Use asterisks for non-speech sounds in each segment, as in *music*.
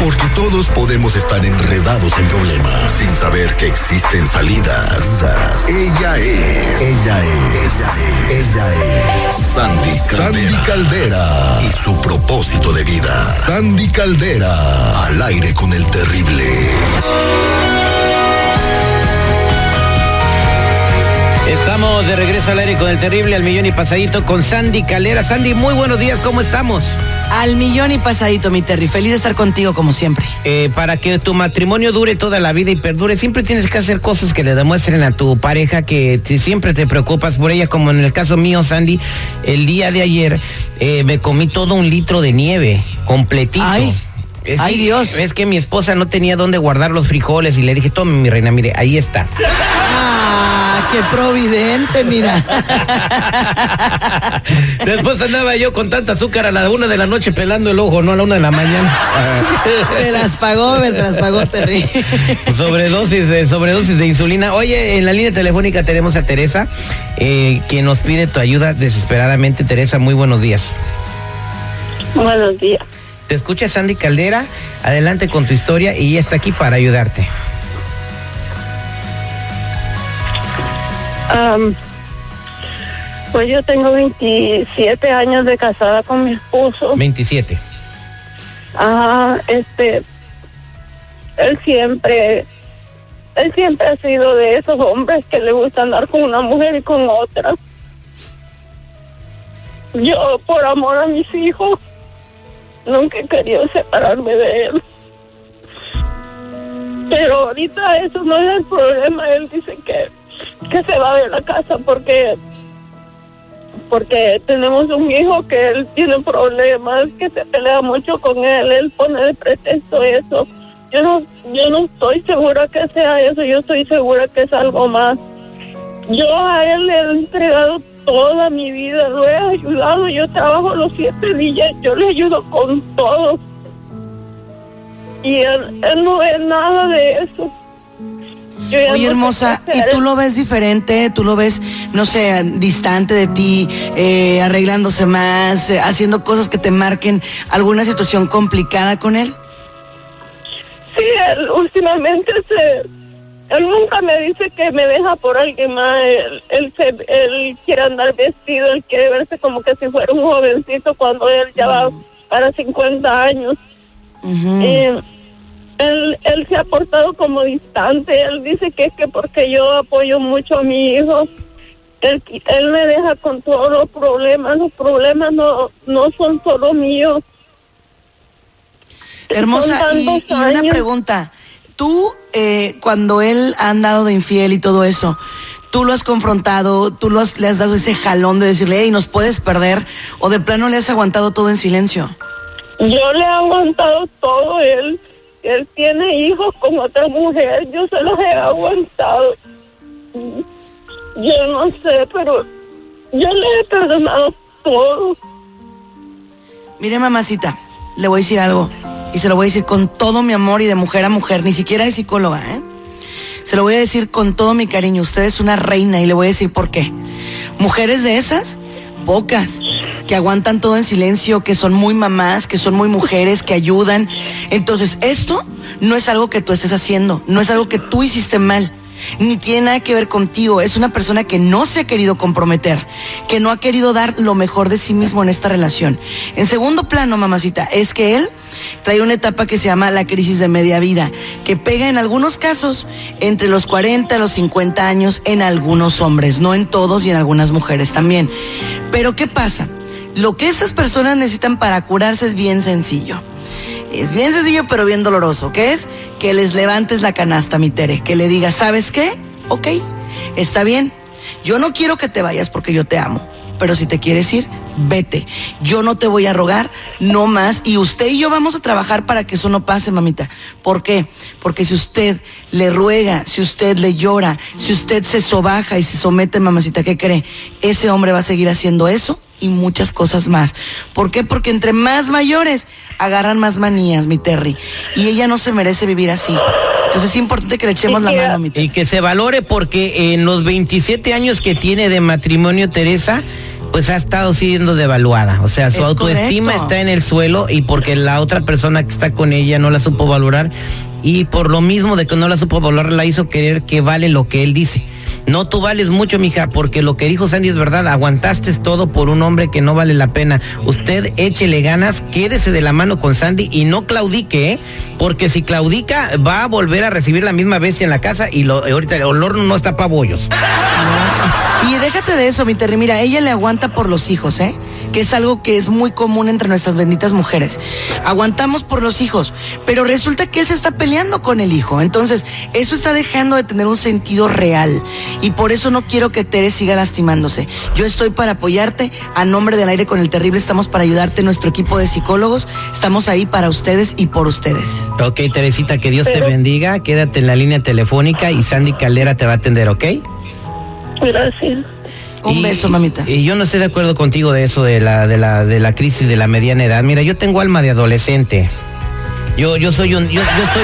Porque todos podemos estar enredados en problemas sin saber que existen salidas. Ella es. Ella es. Ella es. Sandy Caldera. Sandy Caldera. Y su propósito de vida. Sandy Caldera. Al aire con el terrible. Estamos de regreso al aire con el terrible al millón y pasadito con Sandy Calera. Sandy, muy buenos días, ¿cómo estamos? Al millón y pasadito, mi Terry. Feliz de estar contigo como siempre. Eh, para que tu matrimonio dure toda la vida y perdure, siempre tienes que hacer cosas que le demuestren a tu pareja que siempre te preocupas por ella, como en el caso mío, Sandy. El día de ayer eh, me comí todo un litro de nieve, completito. Ay. Ay, Dios. Es que mi esposa no tenía dónde guardar los frijoles y le dije, tome mi reina, mire, ahí está. Qué providente, mira. *laughs* Después andaba yo con tanta azúcar a la una de la noche pelando el ojo, no a la una de la mañana. *laughs* Te las pagó, me las pagó Terry. *laughs* sobredosis, de, sobredosis de insulina. Oye, en la línea telefónica tenemos a Teresa, eh, que nos pide tu ayuda desesperadamente. Teresa, muy buenos días. Buenos días. Te escucha Sandy Caldera, adelante con tu historia y ella está aquí para ayudarte. Um, pues yo tengo 27 años de casada con mi esposo. 27. Ah, este, él siempre, él siempre ha sido de esos hombres que le gusta andar con una mujer y con otra. Yo, por amor a mis hijos, nunca he querido separarme de él. Pero ahorita eso no es el problema. Él dice que, que se va de la casa porque porque tenemos un hijo que él tiene problemas, que se pelea mucho con él, él pone de pretexto eso. Yo no, yo no estoy segura que sea eso, yo estoy segura que es algo más. Yo a él le he entregado toda mi vida, lo he ayudado, yo trabajo los siete días, yo le ayudo con todo. Y él, él no ve nada de eso. Oye, hermosa, ¿y tú lo ves diferente? ¿Tú lo ves, no sé, distante de ti, eh, arreglándose más, eh, haciendo cosas que te marquen alguna situación complicada con él? Sí, él últimamente se... Él nunca me dice que me deja por alguien más. Él, él, se, él quiere andar vestido, él quiere verse como que si fuera un jovencito cuando él ya va para 50 años. Eh, él, él se ha portado como distante. Él dice que es que porque yo apoyo mucho a mi hijo, él, él me deja con todos los problemas. Los problemas no, no son solo míos. Hermosa, y, una pregunta. Tú, eh, cuando él ha andado de infiel y todo eso, tú lo has confrontado, tú lo has- le has dado ese jalón de decirle, hey, nos puedes perder, o de plano le has aguantado todo en silencio. Yo le he aguantado todo. Él, él tiene hijos con otra mujer. Yo se los he aguantado. Yo no sé, pero yo le he perdonado todo. Mire, mamacita, le voy a decir algo. Y se lo voy a decir con todo mi amor y de mujer a mujer. Ni siquiera es psicóloga, ¿eh? Se lo voy a decir con todo mi cariño. Usted es una reina y le voy a decir por qué. Mujeres de esas, pocas, que aguantan todo en silencio, que son muy mamás, que son muy mujeres, que ayudan. Entonces, esto no es algo que tú estés haciendo, no es algo que tú hiciste mal ni tiene nada que ver contigo. Es una persona que no se ha querido comprometer, que no ha querido dar lo mejor de sí mismo en esta relación. En segundo plano, mamacita, es que él trae una etapa que se llama la crisis de media vida, que pega en algunos casos entre los 40 y los 50 años en algunos hombres, no en todos y en algunas mujeres también. Pero ¿qué pasa? Lo que estas personas necesitan para curarse es bien sencillo. Es bien sencillo, pero bien doloroso. ¿Qué es? Que les levantes la canasta, mi Tere. Que le digas, ¿sabes qué? Ok, está bien. Yo no quiero que te vayas porque yo te amo. Pero si te quieres ir, vete. Yo no te voy a rogar, no más. Y usted y yo vamos a trabajar para que eso no pase, mamita. ¿Por qué? Porque si usted le ruega, si usted le llora, si usted se sobaja y se somete, mamacita, ¿qué cree? Ese hombre va a seguir haciendo eso y muchas cosas más. ¿Por qué? Porque entre más mayores agarran más manías, mi Terry. Y ella no se merece vivir así. Entonces es importante que le echemos la mano, mi Terry. Y que se valore porque en los 27 años que tiene de matrimonio Teresa, pues ha estado siendo devaluada. O sea, su Es autoestima correcto. está en el suelo y porque la otra persona que está con ella no la supo valorar y por lo mismo de que no la supo valorar la hizo querer que vale lo que él dice. No, tú vales mucho, mija, porque lo que dijo Sandy es verdad. Aguantaste todo por un hombre que no vale la pena. Usted échele ganas, quédese de la mano con Sandy y no claudique, ¿eh? Porque si claudica, va a volver a recibir la misma bestia en la casa y lo, ahorita el olor no está para bollos. *laughs* Y déjate de eso, mi Terry. Mira, ella le aguanta por los hijos, ¿eh? Que es algo que es muy común entre nuestras benditas mujeres. Aguantamos por los hijos, pero resulta que él se está peleando con el hijo. Entonces, eso está dejando de tener un sentido real. Y por eso no quiero que Tere siga lastimándose. Yo estoy para apoyarte. A nombre del aire con el terrible, estamos para ayudarte. Nuestro equipo de psicólogos, estamos ahí para ustedes y por ustedes. Ok, Teresita, que Dios te bendiga. Quédate en la línea telefónica y Sandy Caldera te va a atender, ¿ok? Gracias. Un Y- beso, mamita. Y yo no estoy de acuerdo contigo de eso de la, de la, de la crisis de la mediana edad. Mira, yo tengo alma de adolescente. Yo, yo soy un, yo, yo estoy,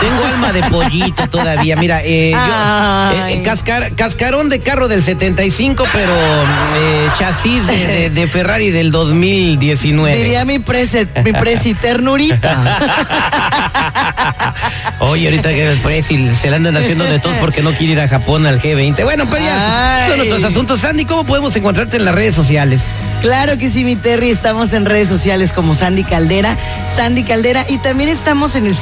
tengo alma de pollito todavía. Mira, eh, yo, eh, cascar- cascarón de carro del 75, pero eh, chasis de, de- de Ferrari del 2019. Diría mi presi, mi presi ternurita. Oye, ahorita que el Presi se le andan haciendo de todos porque no quiere ir a Japón al G20. Bueno, pero ya son Ay. otros asuntos. Sandy, ¿cómo podemos encontrarte en las redes sociales? Claro que sí, mi Terry. Estamos en redes sociales como Sandy Caldera, Sandy Caldera, y también estamos en el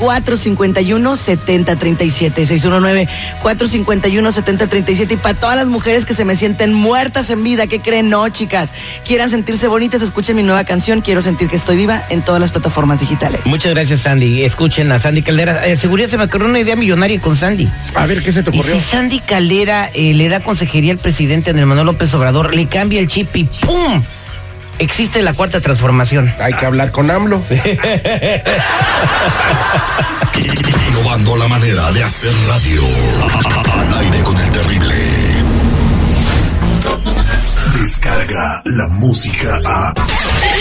619-451-7037. 619-451-7037. Y para todas las mujeres que se me sienten muertas en vida, ¿qué creen? No, chicas. Quieran sentirse bonitas, escuchen mi nueva canción, Quiero sentir que estoy viva, en todas las plataformas digitales. Muchas gracias, Sandy. Escuchen a Sandy Caldera. Eh, seguridad se me ocurrió una idea millonaria con Sandy. A ver, ¿qué se te Y ocurrió? si Sandy Caldera eh, le da consejería al presidente Andrés Manuel López Obrador, le cambia el chip y ¡pum! Existe la cuarta transformación. Hay que hablar con AMLO. Innovando la manera de hacer radio. Al aire con el terrible. Descarga la música a.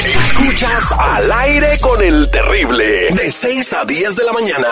Escuchas al aire con el terrible. De 6 a 10 de la mañana.